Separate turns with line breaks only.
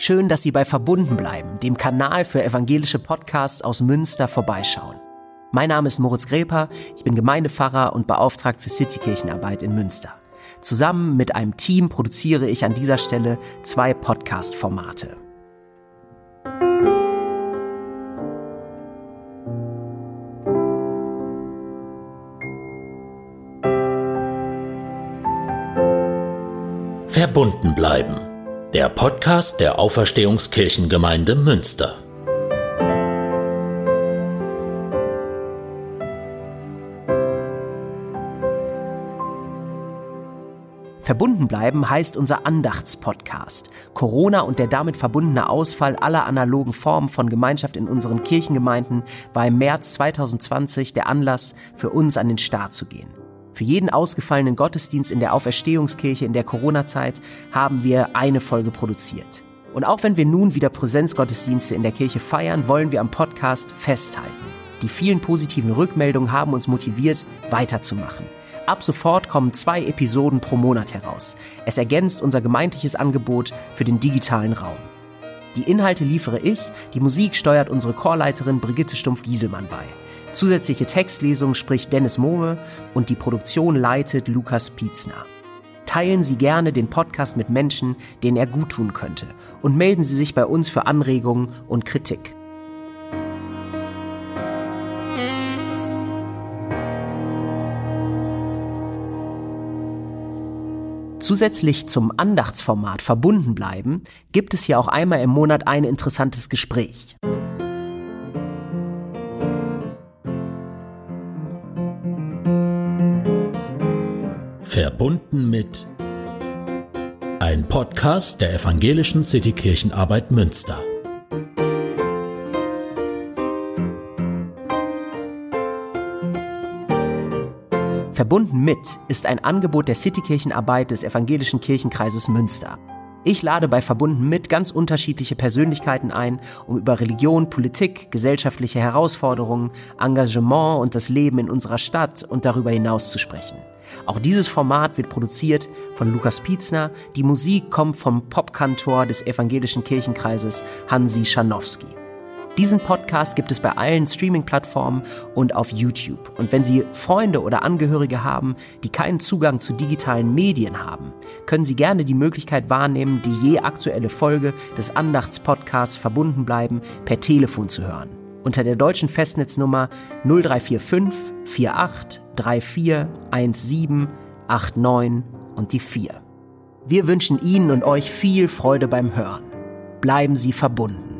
Schön, dass Sie bei Verbunden bleiben, dem Kanal für evangelische Podcasts aus Münster vorbeischauen. Mein Name ist Moritz Greper, ich bin Gemeindepfarrer und beauftragt für Citykirchenarbeit in Münster. Zusammen mit einem Team produziere ich an dieser Stelle zwei Podcast-Formate.
Verbunden bleiben. Der Podcast der Auferstehungskirchengemeinde Münster.
Verbunden bleiben heißt unser Andachtspodcast. Corona und der damit verbundene Ausfall aller analogen Formen von Gemeinschaft in unseren Kirchengemeinden war im März 2020 der Anlass für uns an den Start zu gehen. Für jeden ausgefallenen Gottesdienst in der Auferstehungskirche in der Corona-Zeit haben wir eine Folge produziert. Und auch wenn wir nun wieder Präsenzgottesdienste in der Kirche feiern, wollen wir am Podcast festhalten. Die vielen positiven Rückmeldungen haben uns motiviert, weiterzumachen. Ab sofort kommen zwei Episoden pro Monat heraus. Es ergänzt unser gemeindliches Angebot für den digitalen Raum. Die Inhalte liefere ich, die Musik steuert unsere Chorleiterin Brigitte Stumpf-Gieselmann bei. Zusätzliche Textlesung spricht Dennis Mohme und die Produktion leitet Lukas Pietzner. Teilen Sie gerne den Podcast mit Menschen, denen er guttun könnte und melden Sie sich bei uns für Anregungen und Kritik. Zusätzlich zum Andachtsformat verbunden bleiben, gibt es hier auch einmal im Monat ein interessantes Gespräch.
Verbunden mit ein Podcast der Evangelischen Citykirchenarbeit Münster.
Verbunden mit ist ein Angebot der Citykirchenarbeit des Evangelischen Kirchenkreises Münster. Ich lade bei Verbunden mit ganz unterschiedliche Persönlichkeiten ein, um über Religion, Politik, gesellschaftliche Herausforderungen, Engagement und das Leben in unserer Stadt und darüber hinaus zu sprechen. Auch dieses Format wird produziert von Lukas Pietzner. Die Musik kommt vom Popkantor des evangelischen Kirchenkreises Hansi Schanowski. Diesen Podcast gibt es bei allen Streaming-Plattformen und auf YouTube. Und wenn Sie Freunde oder Angehörige haben, die keinen Zugang zu digitalen Medien haben, können Sie gerne die Möglichkeit wahrnehmen, die je aktuelle Folge des Andachtspodcasts verbunden bleiben per Telefon zu hören. Unter der deutschen Festnetznummer 0345 48 34 17 89 und die 4. Wir wünschen Ihnen und euch viel Freude beim Hören. Bleiben Sie verbunden.